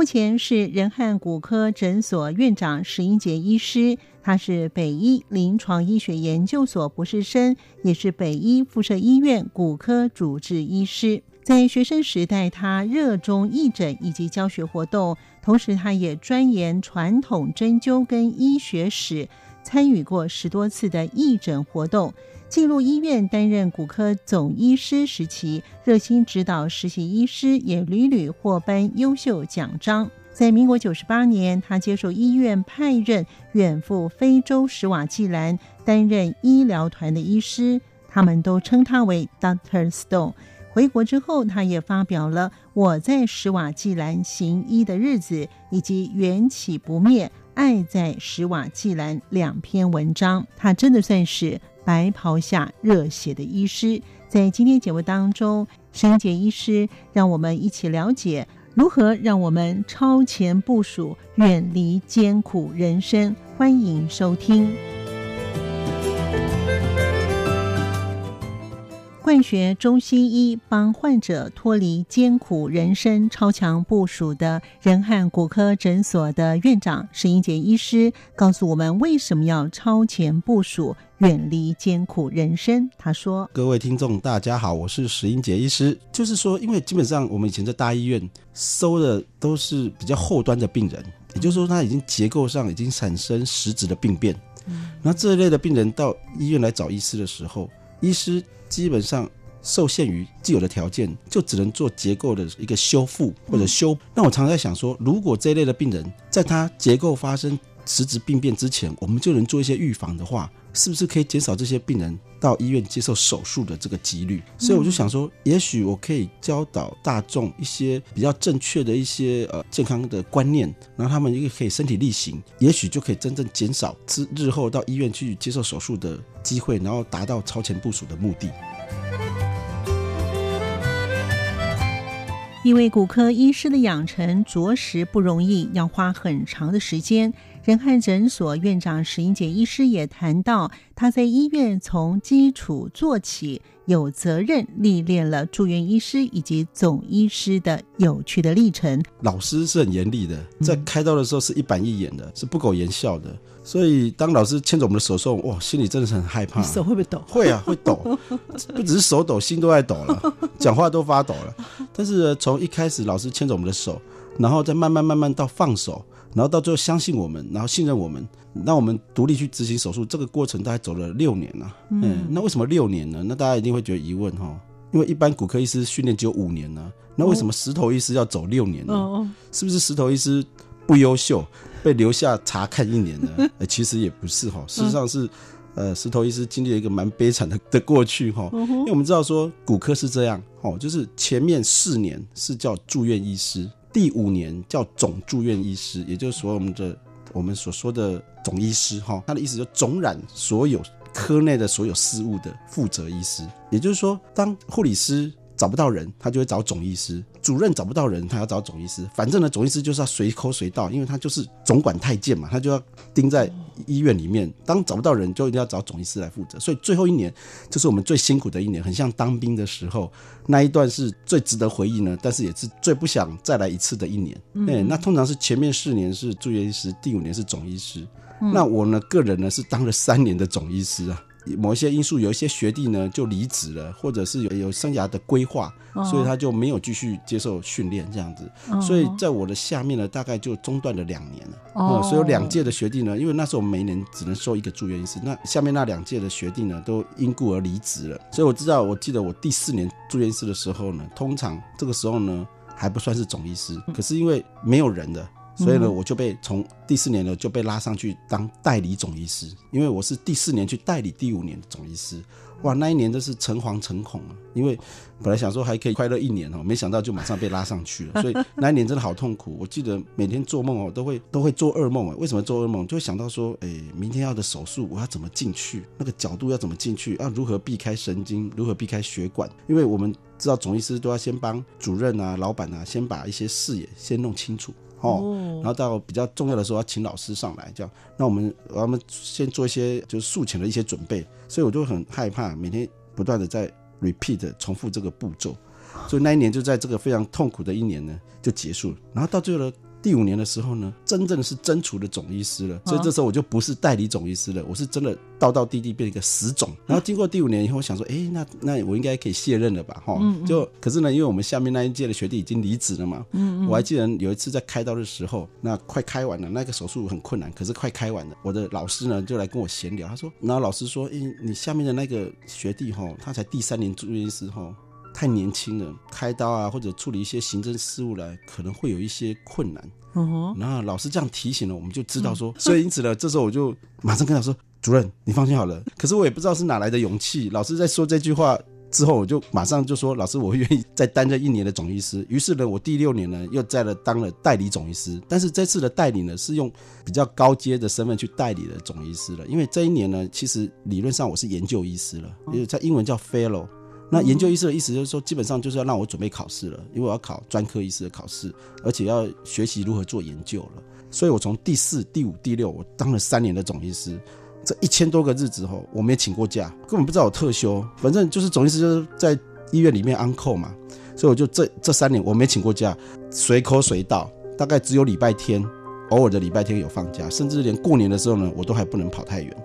目前是仁汉骨科诊所院长石英杰医师，他是北医临床医学研究所博士生，也是北医附设医院骨科主治医师。在学生时代，他热衷义诊以及教学活动，同时他也钻研传统针灸跟医学史，参与过十多次的义诊活动。进入医院担任骨科总医师时期，热心指导实习医师，也屡屡获颁优秀奖章。在民国九十八年，他接受医院派任，远赴非洲史瓦济兰担任医疗团的医师，他们都称他为 Doctor Stone。回国之后，他也发表了《我在史瓦济兰行医的日子》以及《缘起不灭，爱在史瓦济兰》两篇文章。他真的算是白袍下热血的医师。在今天节目当中，石英杰医师让我们一起了解如何让我们超前部署，远离艰苦人生。欢迎收听。惯学中西医，帮患者脱离艰苦人生，超强部署的仁汉骨科诊所的院长石英杰医师告诉我们，为什么要超前部署，远离艰苦人生。他说：“各位听众，大家好，我是石英杰医师。就是说，因为基本上我们以前在大医院收的都是比较后端的病人，也就是说，他已经结构上已经产生实质的病变。那这一类的病人到医院来找医师的时候，医师。”基本上受限于既有的条件，就只能做结构的一个修复或者修。那我常常在想说，如果这一类的病人在他结构发生实质病变之前，我们就能做一些预防的话，是不是可以减少这些病人到医院接受手术的这个几率？所以我就想说，也许我可以教导大众一些比较正确的一些呃健康的观念，然后他们一个可以身体力行，也许就可以真正减少之日后到医院去接受手术的机会，然后达到超前部署的目的。一位骨科医师的养成着实不容易，要花很长的时间。仁汉诊所院长石英杰医师也谈到，他在医院从基础做起，有责任历练了住院医师以及总医师的有趣的历程。老师是很严厉的，在开刀的时候是一板一眼的，嗯、是不苟言笑的。所以当老师牵着我们的手的时候，哇，心里真的是很害怕。手会不会抖？会啊，会抖，不只是手抖，心都在抖了，讲话都发抖了。但是从一开始，老师牵着我们的手，然后再慢慢慢慢到放手，然后到最后相信我们，然后信任我们，让我们独立去执行手术。这个过程大概走了六年了。嗯，嗯，那为什么六年呢？那大家一定会觉得疑问哈，因为一般骨科医师训练只有五年呢，那为什么石头医师要走六年呢？哦，是不是石头医师不优秀？被留下查看一年呢？呃，其实也不是哈，事实上是，呃，石头医师经历了一个蛮悲惨的的过去哈，因为我们知道说骨科是这样哦，就是前面四年是叫住院医师，第五年叫总住院医师，也就是说我们的我们所说的总医师哈，他的意思就总揽所有科内的所有事务的负责医师，也就是说，当护理师找不到人，他就会找总医师。主任找不到人，他要找总医师。反正呢，总医师就是要随口随到，因为他就是总管太监嘛，他就要盯在医院里面。当找不到人，就一定要找总医师来负责。所以最后一年就是我们最辛苦的一年，很像当兵的时候那一段是最值得回忆呢，但是也是最不想再来一次的一年。嗯、欸，那通常是前面四年是住院医师，第五年是总医师。嗯、那我呢，个人呢是当了三年的总医师啊。某一些因素，有一些学弟呢就离职了，或者是有有生涯的规划，所以他就没有继续接受训练这样子。所以在我的下面呢，大概就中断了两年了。哦，所以有两届的学弟呢，因为那时候我们每年只能收一个住院医师，那下面那两届的学弟呢都因故而离职了。所以我知道，我记得我第四年住院医师的时候呢，通常这个时候呢还不算是总医师，可是因为没有人的。所以呢，我就被从第四年呢就被拉上去当代理总医师，因为我是第四年去代理第五年的总医师。哇，那一年真是诚惶诚恐啊！因为本来想说还可以快乐一年哦，没想到就马上被拉上去了，所以那一年真的好痛苦。我记得每天做梦哦，都会都会做噩梦啊。为什么做噩梦？就会想到说，哎，明天要的手术我要怎么进去？那个角度要怎么进去？要如何避开神经？如何避开血管？因为我们知道总医师都要先帮主任啊、老板啊，先把一些视野先弄清楚。哦，然后到比较重要的时候要请老师上来，这样，那我们我们先做一些就是术前的一些准备，所以我就很害怕每天不断的在 repeat 重复这个步骤，所以那一年就在这个非常痛苦的一年呢就结束了，然后到最后呢。第五年的时候呢，真正是真除的总医师了，所以这时候我就不是代理总医师了，我是真的道道地地变一个死总。然后经过第五年以后，我想说，哎，那那我应该可以卸任了吧？哈，就可是呢，因为我们下面那一届的学弟已经离职了嘛，嗯，我还记得有一次在开刀的时候，那快开完了，那个手术很困难，可是快开完了，我的老师呢就来跟我闲聊，他说，然后老师说，哎，你下面的那个学弟哈，他才第三年住院医师哈。太年轻了，开刀啊，或者处理一些行政事务来，可能会有一些困难。嗯哼，然后老师这样提醒了，我们就知道说，所以因此呢，这时候我就马上跟他说：“主任，你放心好了。”可是我也不知道是哪来的勇气。老师在说这句话之后，我就马上就说：“老师，我会愿意再担任一年的总医师。”于是呢，我第六年呢又在了当了代理总医师。但是这次的代理呢，是用比较高阶的身份去代理的总医师了。因为这一年呢，其实理论上我是研究医师了，因为在英文叫 Fellow。那研究医师的意思就是说，基本上就是要让我准备考试了，因为我要考专科医师的考试，而且要学习如何做研究了。所以我从第四、第五、第六，我当了三年的总医师，这一千多个日子后，我没请过假，根本不知道我特休，反正就是总医师就是在医院里面 on call 嘛，所以我就这这三年我没请过假，随口随到，大概只有礼拜天，偶尔的礼拜天有放假，甚至连过年的时候呢，我都还不能跑太远。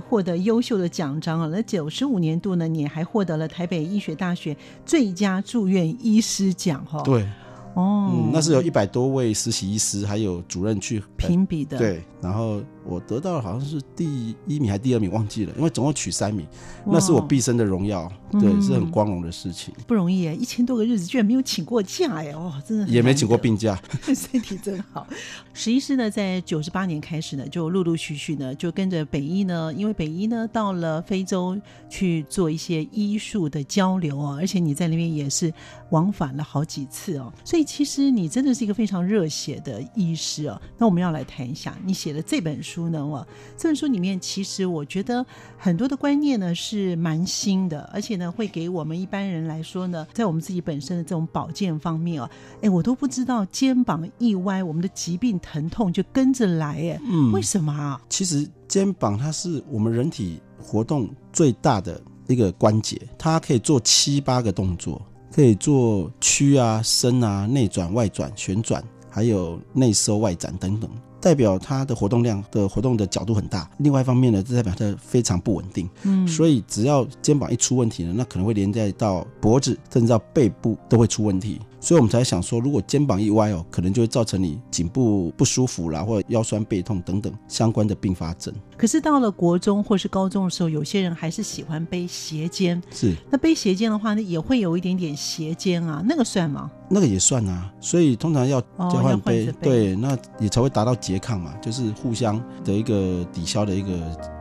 获得优秀的奖章啊！那九十五年度呢，你还获得了台北医学大学最佳住院医师奖哈。对。哦、嗯，那是有一百多位实习医师还有主任去评比的。对，然后我得到了好像是第一名还是第二名，忘记了，因为总共取三名，那是我毕生的荣耀，对，嗯、是很光荣的事情。不容易哎，一千多个日子居然没有请过假哎，哦，真的也没请过病假，身体真好。史医师呢，在九十八年开始呢，就陆陆续续呢，就跟着北医呢，因为北医呢到了非洲去做一些医术的交流哦，而且你在那边也是往返了好几次哦，所以。其实你真的是一个非常热血的医师哦。那我们要来谈一下你写的这本书呢？哇，这本书里面其实我觉得很多的观念呢是蛮新的，而且呢会给我们一般人来说呢，在我们自己本身的这种保健方面哦，哎，我都不知道肩膀一歪，我们的疾病疼痛就跟着来，哎，嗯，为什么啊？其实肩膀它是我们人体活动最大的一个关节，它可以做七八个动作。可以做屈啊、伸啊、内转、外转、旋转，还有内收外展等等，代表它的活动量的活动的角度很大。另外一方面呢，这代表它非常不稳定。嗯，所以只要肩膀一出问题呢，那可能会连带到脖子，甚至到背部都会出问题。所以我们才想说，如果肩膀一歪哦，可能就会造成你颈部不舒服啦，或者腰酸背痛等等相关的并发症。可是到了国中或是高中的时候，有些人还是喜欢背斜肩。是，那背斜肩的话呢，也会有一点点斜肩啊，那个算吗？那个也算啊，所以通常要交换背，对，那也才会达到拮抗嘛，就是互相的一个抵消的一个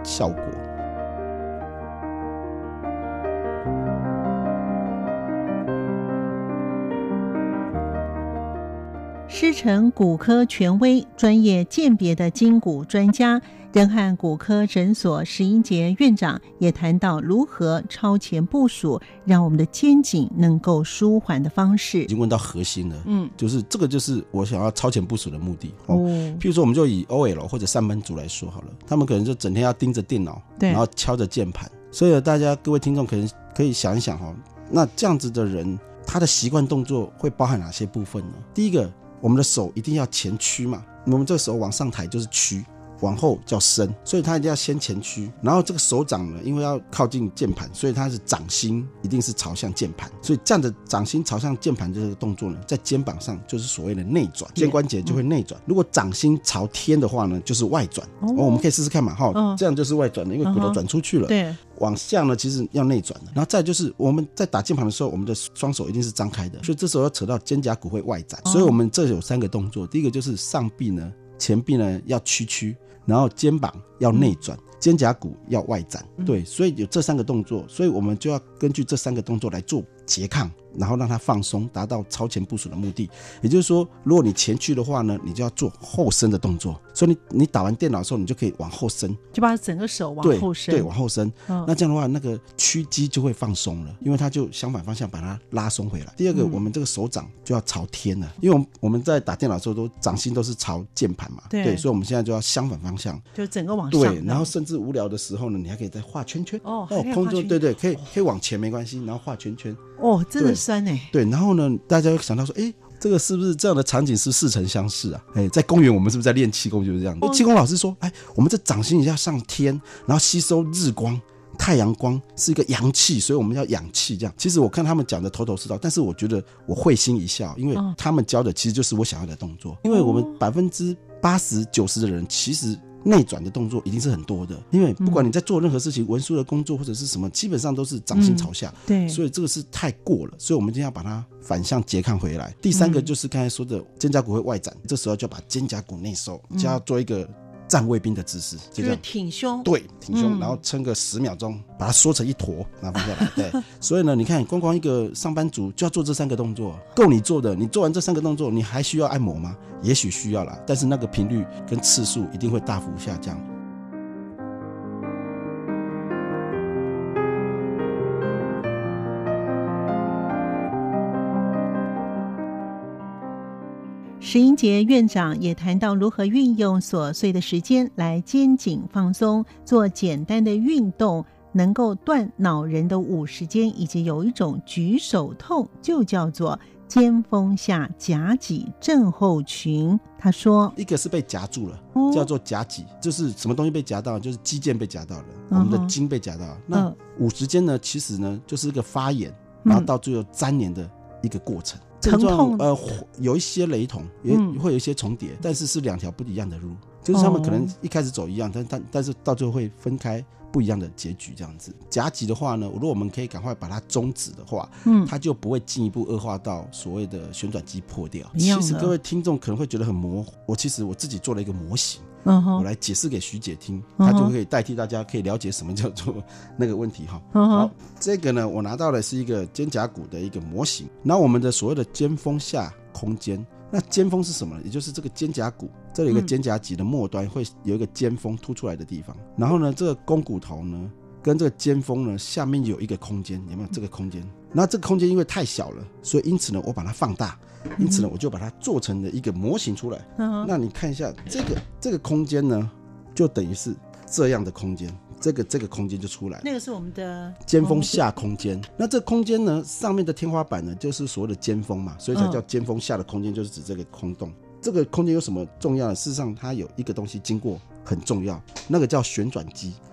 效果。师承骨科权威、专业鉴别的筋骨专家，仁汉骨科诊所石英杰院长也谈到如何超前部署，让我们的肩颈能够舒缓的方式。已经问到核心了，嗯，就是这个就是我想要超前部署的目的。哦，譬如说，我们就以 OL 或者上班族来说好了，他们可能就整天要盯着电脑，对，然后敲着键盘。所以大家各位听众可能可以想一想哈，那这样子的人，他的习惯动作会包含哪些部分呢？第一个。我们的手一定要前屈嘛，我们这个手往上抬就是屈，往后叫伸，所以它一定要先前屈。然后这个手掌呢，因为要靠近键盘，所以它是掌心一定是朝向键盘。所以这样的掌心朝向键盘这个动作呢，在肩膀上就是所谓的内转，肩关节就会内转。如果掌心朝天的话呢，就是外转。哦，我们可以试试看嘛，哈，这样就是外转的，因为骨头转出去了。对，往下呢，其实要内转的。然后再就是我们在打键盘的时候，我们的双手一定是张开的，所以这时候要扯到肩胛骨会外展。所以我们这有三个动作，第一个就是上臂呢，前臂呢要屈曲。然后肩膀要内转，肩胛骨要外展，对，所以有这三个动作，所以我们就要根据这三个动作来做拮抗。然后让它放松，达到超前部署的目的。也就是说，如果你前屈的话呢，你就要做后伸的动作。所以你你打完电脑的时候，你就可以往后伸，就把整个手往后伸，对，对，往后伸。嗯、那这样的话，那个屈肌就会放松了，因为它就相反方向把它拉松回来。第二个，我们这个手掌就要朝天了，因为我们我们在打电脑的时候都掌心都是朝键盘嘛，对，对，所以我们现在就要相反方向，就整个往上。对，然后甚至无聊的时候呢，你还可以再画圈圈。哦，哦，空中对对，可以可以往前没关系，然后画圈圈。哦，真的对，然后呢，大家会想到说，哎，这个是不是这样的场景是似曾相识啊？哎，在公园我们是不是在练气功就是这样？气功老师说，哎，我们这掌心一下上天，然后吸收日光、太阳光，是一个阳气，所以我们要养气。这样，其实我看他们讲的头头是道，但是我觉得我会心一笑，因为他们教的其实就是我想要的动作。因为我们百分之八十九十的人其实。内转的动作一定是很多的，因为不管你在做任何事情，文书的工作或者是什么，基本上都是掌心朝下。对，所以这个是太过了，所以我们今天要把它反向拮抗回来。第三个就是刚才说的肩胛骨会外展，这时候就要把肩胛骨内收，就要做一个。站卫兵的姿势，就是挺胸，对，挺胸，嗯、然后撑个十秒钟，把它缩成一坨，然后放下来。对，所以呢，你看，光光一个上班族就要做这三个动作，够你做的。你做完这三个动作，你还需要按摩吗？也许需要啦，但是那个频率跟次数一定会大幅下降。石英杰院长也谈到如何运用琐碎的时间来肩颈放松，做简单的运动，能够断恼人的五十肩，以及有一种举手痛，就叫做肩峰下夹脊症候群。他说，一个是被夹住了，叫做夹脊，就是什么东西被夹到，就是肌腱被夹到了，我们的筋被夹到了。那五十肩呢，其实呢就是一个发炎，然后到最后粘连的一个过程。症状呃有一些雷同，也会有一些重叠，但是是两条不一样的路，就是他们可能一开始走一样，但但但是到最后会分开不一样的结局这样子。夹挤的话呢，如果我们可以赶快把它终止的话，嗯，它就不会进一步恶化到所谓的旋转机破掉。其实各位听众可能会觉得很模糊，我其实我自己做了一个模型。Uh. 我来解释给徐姐听，她就可以代替大家，可以了解什么叫做那个问题哈。Uh. 好，这个呢，我拿到的是一个肩胛骨的一个模型。那我们的所谓的肩峰下空间，那肩峰是什么呢？也就是这个肩胛骨，这里有一个肩胛脊的末端会有一个肩峰凸出来的地方。然后呢，这个肱骨头呢，跟这个尖峰呢，下面有一个空间，有没有这个空间？那这个空间因为太小了，所以因此呢，我把它放大。因此呢，我就把它做成了一个模型出来。嗯，那你看一下这个这个空间呢，就等于是这样的空间，这个这个空间就出来了。那个是我们的尖峰下空间。那这空间呢，上面的天花板呢，就是所谓的尖峰嘛，所以才叫尖峰下的空间，就是指这个空洞。这个空间有什么重要的？事实上，它有一个东西经过很重要，那个叫旋转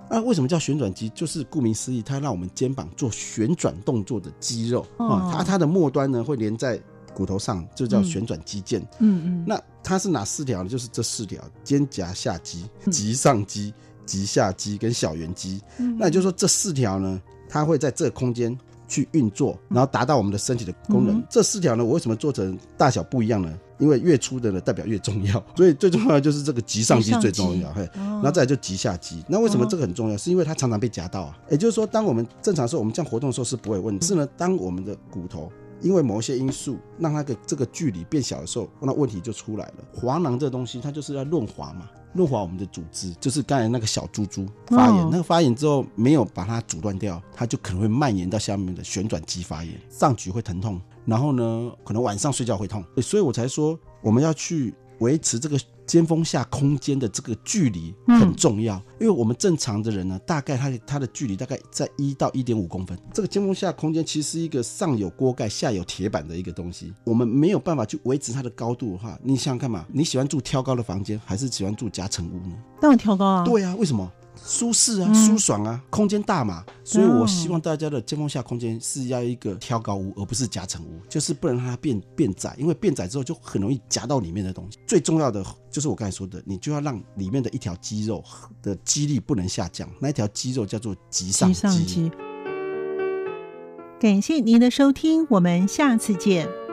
肌。啊，为什么叫旋转肌？就是顾名思义，它让我们肩膀做旋转动作的肌肉啊。它它的末端呢，会连在。骨头上就叫旋转肌腱，嗯嗯，那它是哪四条呢？就是这四条：肩胛下肌、棘上肌、棘下肌跟小圆肌。嗯、那也就是说，这四条呢，它会在这个空间去运作，然后达到我们的身体的功能。嗯、这四条呢，我为什么做成大小不一样呢？因为越粗的呢，代表越重要。所以最重要的就是这个棘上肌最重要，嘿，然后再来就棘下肌。那为什么这个很重要？是因为它常常被夹到啊。也就是说，当我们正常的时候，我们这样活动的时候是不会问题。是呢，当我们的骨头。因为某些因素让那个这个距离变小的时候，那问题就出来了。滑囊这东西，它就是要润滑嘛，润滑我们的组织，就是刚才那个小猪猪发炎，那个发炎之后没有把它阻断掉，它就可能会蔓延到下面的旋转肌发炎，上举会疼痛，然后呢，可能晚上睡觉会痛，所以我才说我们要去维持这个尖峰下空间的这个距离很重要，嗯、因为我们正常的人呢，大概他他的距离大概在一到一点五公分。这个尖峰下空间其实是一个上有锅盖下有铁板的一个东西，我们没有办法去维持它的高度的话，你想想看嘛，你喜欢住挑高的房间，还是喜欢住夹层屋呢？当然挑高啊。对啊，为什么？舒适啊，舒爽啊，嗯、空间大嘛，所以我希望大家的尖峰下空间是要一个挑高屋，而不是夹层屋，就是不能让它变变窄，因为变窄之后就很容易夹到里面的东西。最重要的就是我刚才说的，你就要让里面的一条肌肉的肌力不能下降，那一条肌肉叫做棘上肌。感谢您的收听，我们下次见。